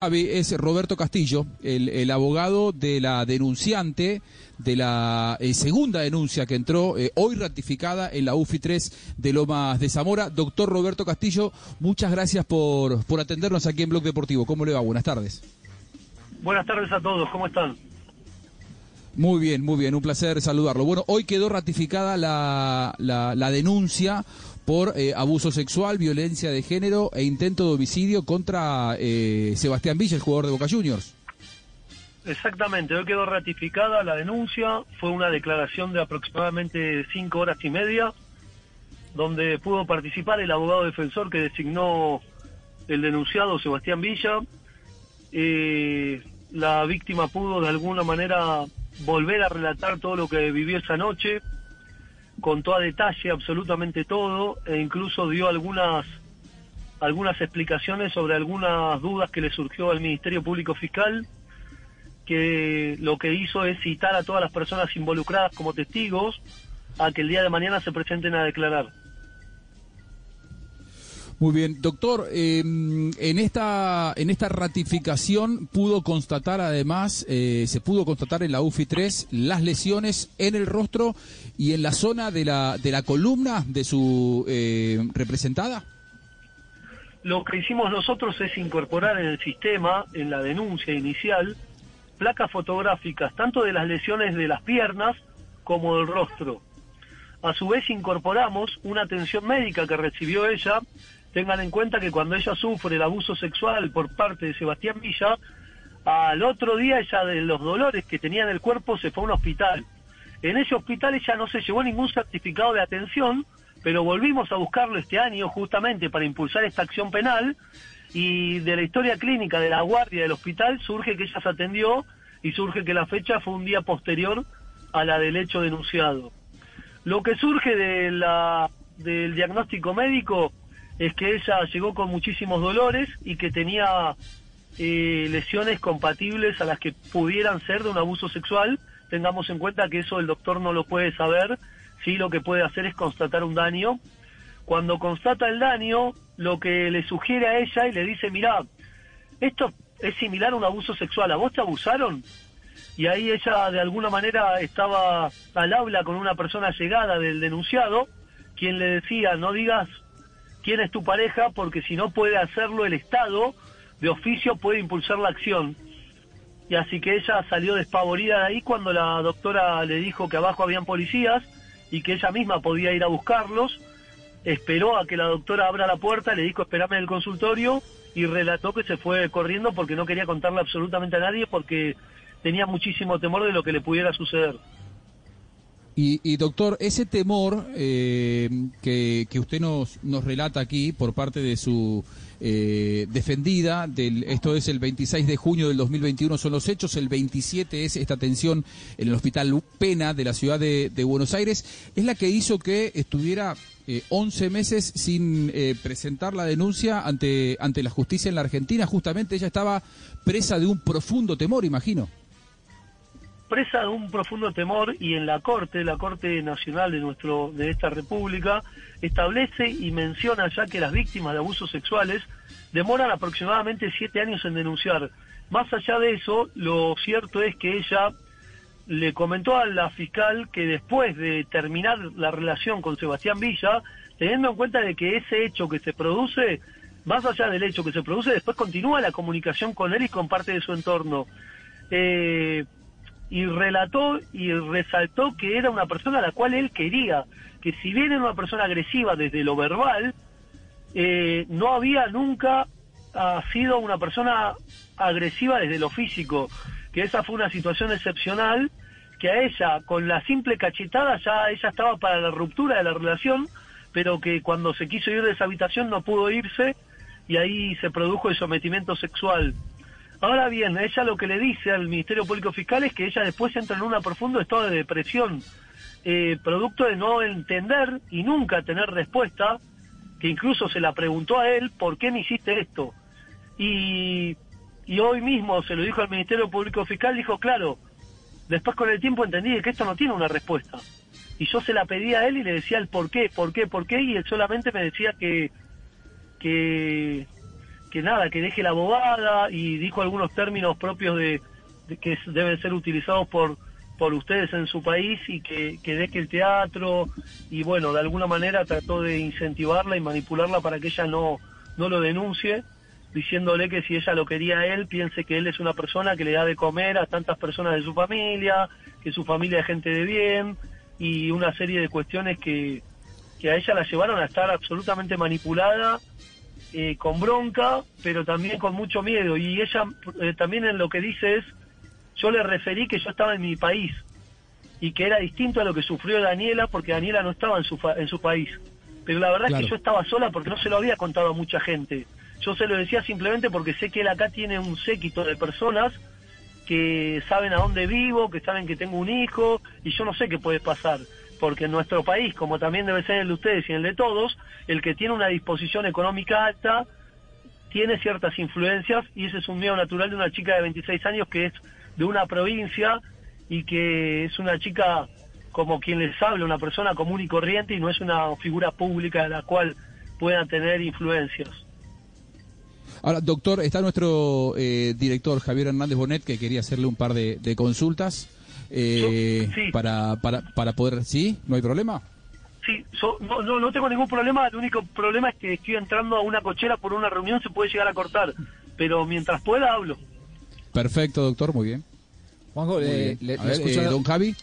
es Roberto Castillo, el, abogado de la denunciante de la eh, segunda denuncia que entró eh, hoy ratificada en la UFI 3 de Lomas de Zamora. Doctor Roberto Castillo, muchas gracias por, por atendernos aquí en Blog Deportivo. ¿Cómo le va? Buenas tardes. Buenas tardes a todos, ¿cómo están? Muy bien, muy bien, un placer saludarlo. Bueno, hoy quedó ratificada la, la, la denuncia por eh, abuso sexual, violencia de género e intento de homicidio contra eh, Sebastián Villa, el jugador de Boca Juniors. Exactamente, hoy quedó ratificada la denuncia, fue una declaración de aproximadamente cinco horas y media, donde pudo participar el abogado defensor que designó el denunciado Sebastián Villa. Eh, la víctima pudo de alguna manera volver a relatar todo lo que vivió esa noche, contó a detalle absolutamente todo e incluso dio algunas algunas explicaciones sobre algunas dudas que le surgió al Ministerio Público Fiscal, que lo que hizo es citar a todas las personas involucradas como testigos a que el día de mañana se presenten a declarar. Muy bien, doctor, em, en esta en esta ratificación pudo constatar además, eh, se pudo constatar en la UFI 3 las lesiones en el rostro y en la zona de la de la columna de su eh, representada. Lo que hicimos nosotros es incorporar en el sistema, en la denuncia inicial, placas fotográficas tanto de las lesiones de las piernas como del rostro. A su vez incorporamos una atención médica que recibió ella Tengan en cuenta que cuando ella sufre el abuso sexual por parte de Sebastián Villa, al otro día ella de los dolores que tenía en el cuerpo se fue a un hospital. En ese hospital ella no se llevó ningún certificado de atención, pero volvimos a buscarlo este año justamente para impulsar esta acción penal y de la historia clínica de la guardia del hospital surge que ella se atendió y surge que la fecha fue un día posterior a la del hecho denunciado. Lo que surge de la, del diagnóstico médico es que ella llegó con muchísimos dolores y que tenía eh, lesiones compatibles a las que pudieran ser de un abuso sexual. Tengamos en cuenta que eso el doctor no lo puede saber, sí lo que puede hacer es constatar un daño. Cuando constata el daño, lo que le sugiere a ella y le dice, mira, esto es similar a un abuso sexual, ¿a vos te abusaron? Y ahí ella de alguna manera estaba al habla con una persona llegada del denunciado, quien le decía, no digas quién es tu pareja, porque si no puede hacerlo el Estado, de oficio puede impulsar la acción. Y así que ella salió despavorida de ahí cuando la doctora le dijo que abajo habían policías y que ella misma podía ir a buscarlos. Esperó a que la doctora abra la puerta, le dijo espérame en el consultorio y relató que se fue corriendo porque no quería contarle absolutamente a nadie porque tenía muchísimo temor de lo que le pudiera suceder. Y, doctor, ese temor eh, que, usted nos, nos relata aquí por parte de su eh, defendida, del, esto es el 26 de junio del 2021 son los hechos, el 27 es esta atención en el Hospital Pena de la ciudad de, Buenos Aires, es la que hizo que estuviera 11 eh, meses sin presentar la denuncia ante, ante la justicia en la Argentina. Justamente ella estaba presa de un profundo temor, imagino presa de un profundo temor y en la Corte, la Corte Nacional de, nuestro, de esta República, establece y menciona ya que las víctimas de abusos sexuales demoran aproximadamente siete años en denunciar. Más allá de eso, lo cierto es que ella le comentó a la fiscal que después de terminar la relación con Sebastián Villa, teniendo en cuenta de que ese hecho que se produce, más allá del hecho que se produce, después continúa la comunicación con él y con parte de su entorno. Eh, y relató y resaltó que era una persona a la cual él quería, que si bien era una persona agresiva desde lo verbal, eh, no había nunca ha sido una persona agresiva desde lo físico, que esa fue una situación excepcional, que a ella, con la simple cachetada, ya ella estaba para la ruptura de la relación, pero que cuando se quiso ir de esa habitación no pudo irse y ahí se produjo el sometimiento sexual. Ahora bien, ella lo que le dice al Ministerio Público Fiscal es que ella después entra en un profundo estado de depresión, eh, producto de no entender y nunca tener respuesta, que incluso se la preguntó a él, ¿por qué me hiciste esto? Y, hoy mismo se lo dijo al Ministerio Público Fiscal, dijo, claro, después con el tiempo entendí que esto no tiene una respuesta. Y yo se la pedí a él y le decía el por qué, por qué, por qué, y él solamente me decía que, que que nada, que deje la bobada y dijo algunos términos propios de, que deben ser utilizados por por ustedes en su país y que, que deje el teatro y bueno, de alguna manera trató de incentivarla y manipularla para que ella no, no lo denuncie, diciéndole que si ella lo quería a él, piense que él es una persona que le da de comer a tantas personas de su familia, que su familia es gente de bien y una serie de cuestiones que, que a ella la llevaron a estar absolutamente manipulada eh, con bronca, pero también con mucho miedo. Y ella eh, también en lo que dice es, yo le referí que yo estaba en mi país y que era distinto a lo que sufrió Daniela, porque Daniela no estaba en su, en su país. Pero la verdad es que yo estaba sola porque no se lo había contado a mucha gente. Yo se lo decía simplemente porque sé que él acá tiene un séquito de personas que saben a dónde vivo, que saben que tengo un hijo, y yo no sé qué puede pasar porque en nuestro país, como también debe ser el de ustedes y el de todos, el que tiene una disposición económica alta tiene ciertas influencias y ese es un miedo natural de una chica de 26 años que es de una provincia y que es una chica como quien les habla, una persona común y corriente y no es una figura pública de la cual puedan tener influencias. Ahora, doctor, está nuestro eh, director Javier Hernández Bonet que quería hacerle un par de consultas eh, para, para, para poder... ¿Sí? ¿No hay problema? Sí, no, no, no tengo ningún problema, el único problema es que estoy entrando a una cochera por una reunión, se puede llegar a cortar, pero mientras pueda hablo. Perfecto, doctor, muy bien. Juanjo, le, escucha, eh, don Javi.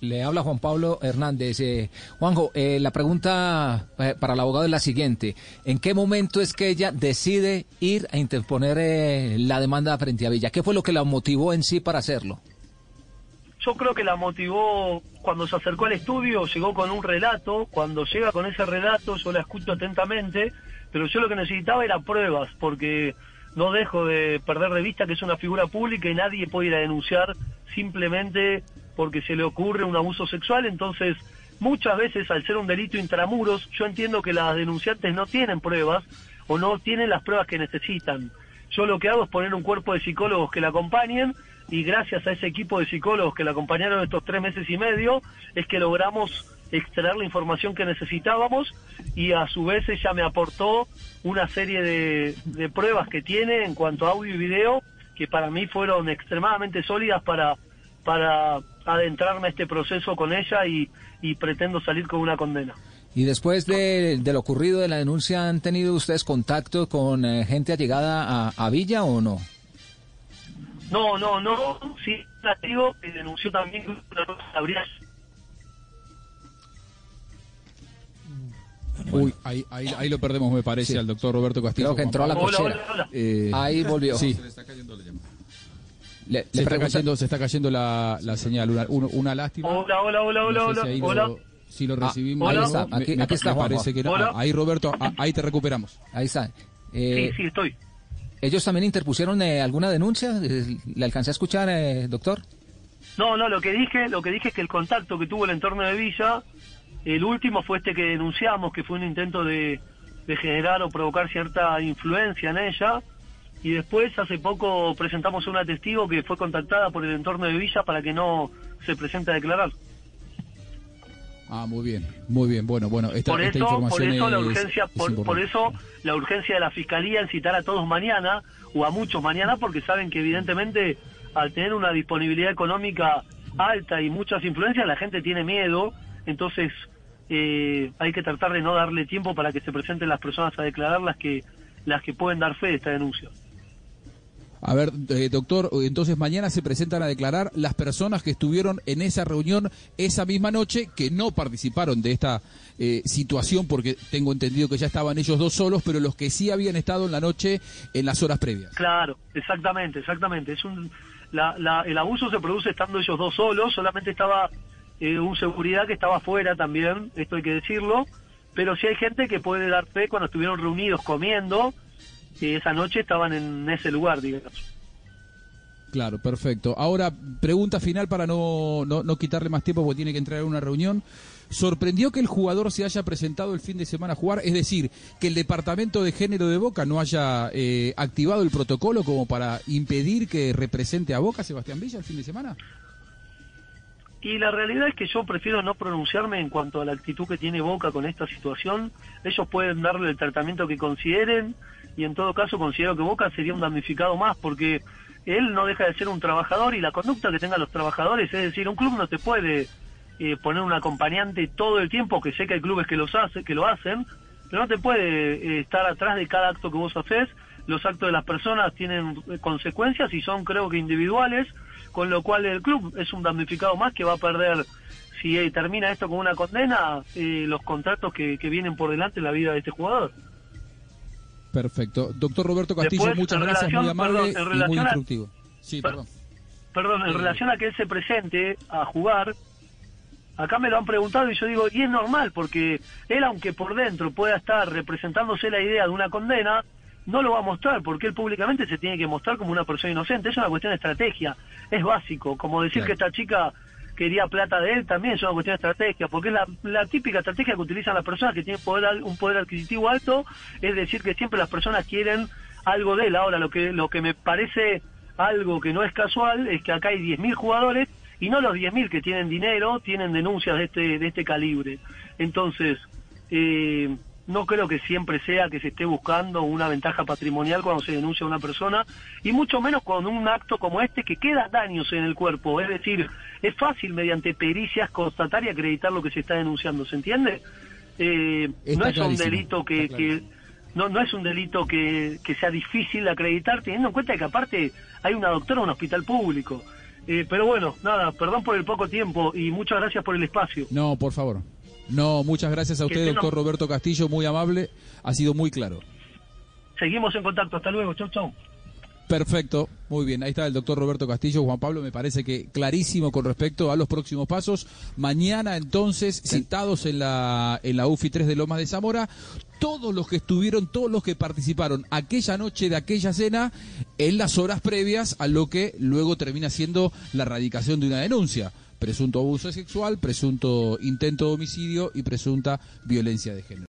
Le, habla Juan Pablo Hernández. Eh, Juanjo, eh, la pregunta para el abogado es la siguiente. ¿En qué momento es que ella decide ir a interponer la demanda frente a Villa? ¿Qué fue lo que la motivó en sí para hacerlo? Yo creo que la motivó cuando se acercó al estudio, llegó con un relato, cuando llega con ese relato yo la escucho atentamente, pero yo lo que necesitaba era pruebas, porque no dejo de perder de vista que es una figura pública y nadie puede ir a denunciar simplemente porque se le ocurre un abuso sexual, entonces muchas veces al ser un delito intramuros, yo entiendo que las denunciantes no tienen pruebas o no tienen las pruebas que necesitan. Yo lo que hago es poner un cuerpo de psicólogos que la acompañen y gracias a ese equipo de psicólogos que la acompañaron estos tres meses y medio es que logramos extraer la información que necesitábamos y a su vez ella me aportó una serie de, pruebas que tiene en cuanto a audio y video que para mí fueron extremadamente sólidas para, para adentrarme a este proceso con ella y, pretendo salir con una condena. Y después de, lo ocurrido de la denuncia, ¿han tenido ustedes contacto con eh, gente allegada a, a Villa o no? No, no, no, sí, digo que denunció también que habría... Uy, ahí, ahí, ahí, lo perdemos, me parece, al doctor Roberto Castillo. Creo que entró a la cochera. Eh, ahí volvió. Sí. Se le está cayendo la llamada. se, está cayendo, se está cayendo la, la señal, una, una, lástima. Hola, hola, hola, hola, hola. Si, hola. Si lo recibimos. Ah, ahí está, aquí, aquí está. Parece que no. ahí, Roberto, ahí te recuperamos. Ahí está. Eh, sí, sí, estoy. ¿Ellos también interpusieron eh, alguna denuncia? ¿Le alcancé a escuchar, eh, doctor? No, no, lo que dije, lo que dije es que el contacto que tuvo el entorno de Villa, el último fue este que denunciamos, que fue un intento de, generar o provocar cierta influencia en ella, y después hace poco presentamos a una testigo que fue contactada por el entorno de Villa para que no se presente a declarar. Ah, muy bien, muy bien. Bueno, bueno, esta, por eso, por eso la urgencia, por, eso la urgencia de la fiscalía en citar a todos mañana o a muchos mañana, porque saben que evidentemente al tener una disponibilidad económica alta y muchas influencias, la gente tiene miedo, entonces eh, hay que tratar de no darle tiempo para que se presenten las personas a declarar las que las que pueden dar fe de esta denuncia. A ver, eh, doctor, entonces mañana se presentan a declarar las personas que estuvieron en esa reunión esa misma noche, que no participaron de esta eh, situación, porque tengo entendido que ya estaban ellos dos solos, pero los que sí habían estado en la noche en las horas previas. Claro, exactamente, exactamente. Es un, el abuso se produce estando ellos dos solos, solamente estaba eh, un seguridad que estaba afuera también, esto hay que decirlo, pero sí hay gente que puede dar fe cuando estuvieron reunidos comiendo que esa noche estaban en ese lugar, digamos. Claro, perfecto. Ahora, pregunta final para no, no, quitarle más tiempo porque tiene que entrar a una reunión. ¿Sorprendió que el jugador se haya presentado el fin de semana a jugar? Es decir, que el departamento de género de Boca no haya eh, activado el protocolo como para impedir que represente a Boca Sebastián Villa el fin de semana. Y la realidad es que yo prefiero no pronunciarme en cuanto a la actitud que tiene Boca con esta situación. Ellos pueden darle el tratamiento que consideren y en todo caso considero que Boca sería un damnificado más porque él no deja de ser un trabajador y la conducta que tengan los trabajadores, es decir, un club no te puede eh, poner un acompañante todo el tiempo, que sé que hay clubes que los hace, que lo hacen, pero no te puede eh, estar atrás de cada acto que vos haces. Los actos de las personas tienen eh, consecuencias y son creo que individuales, con lo cual el club es un damnificado más que va a perder, si termina esto con una condena, los contratos que, vienen por delante en la vida de este jugador. Perfecto. Doctor Roberto Castillo, muchas gracias, muy amable y muy instructivo. sí, perdón. Perdón, en relación a que él se presente a jugar, Acá me lo han preguntado y yo digo, y es normal, porque él, aunque por dentro pueda estar representándose la idea de una condena, no lo va a mostrar, porque él públicamente se tiene que mostrar como una persona inocente. Es una cuestión de estrategia, es básico. Como decir que esta chica quería plata de él también es una cuestión de estrategia, porque es la, típica estrategia que utilizan las personas que tienen poder, un poder adquisitivo alto, es decir, que siempre las personas quieren algo de él. Ahora, lo que, lo que me parece algo que no es casual es que acá hay 10.000 jugadores y no los 10.000 que tienen dinero tienen denuncias de este, de este calibre. Entonces, eh, no creo que siempre sea que se esté buscando una ventaja patrimonial cuando se denuncia a una persona, y mucho menos con un acto como este que queda daños en el cuerpo. Es decir, es fácil mediante pericias constatar y acreditar lo que se está denunciando, ¿se entiende? Eh, no es un delito que, que no, no es un delito que, que sea difícil de acreditar, teniendo en cuenta que aparte hay una doctora en un hospital público. Eh, pero bueno, nada, perdón por el poco tiempo y muchas gracias por el espacio. No, por favor. No, muchas gracias a usted, doctor Roberto Castillo, muy amable, ha sido muy claro. Seguimos en contacto, hasta luego, chau, chau. Perfecto, muy bien. Ahí está el doctor Roberto Castillo. Juan Pablo, me parece que clarísimo con respecto a los próximos pasos. Mañana, entonces, citados en la, en la UFI 3 de Lomas de Zamora, todos los que estuvieron, todos los que participaron aquella noche de aquella cena, en las horas previas a lo que luego termina siendo la erradicación de una denuncia. Presunto abuso sexual, presunto intento de homicidio y presunta violencia de género.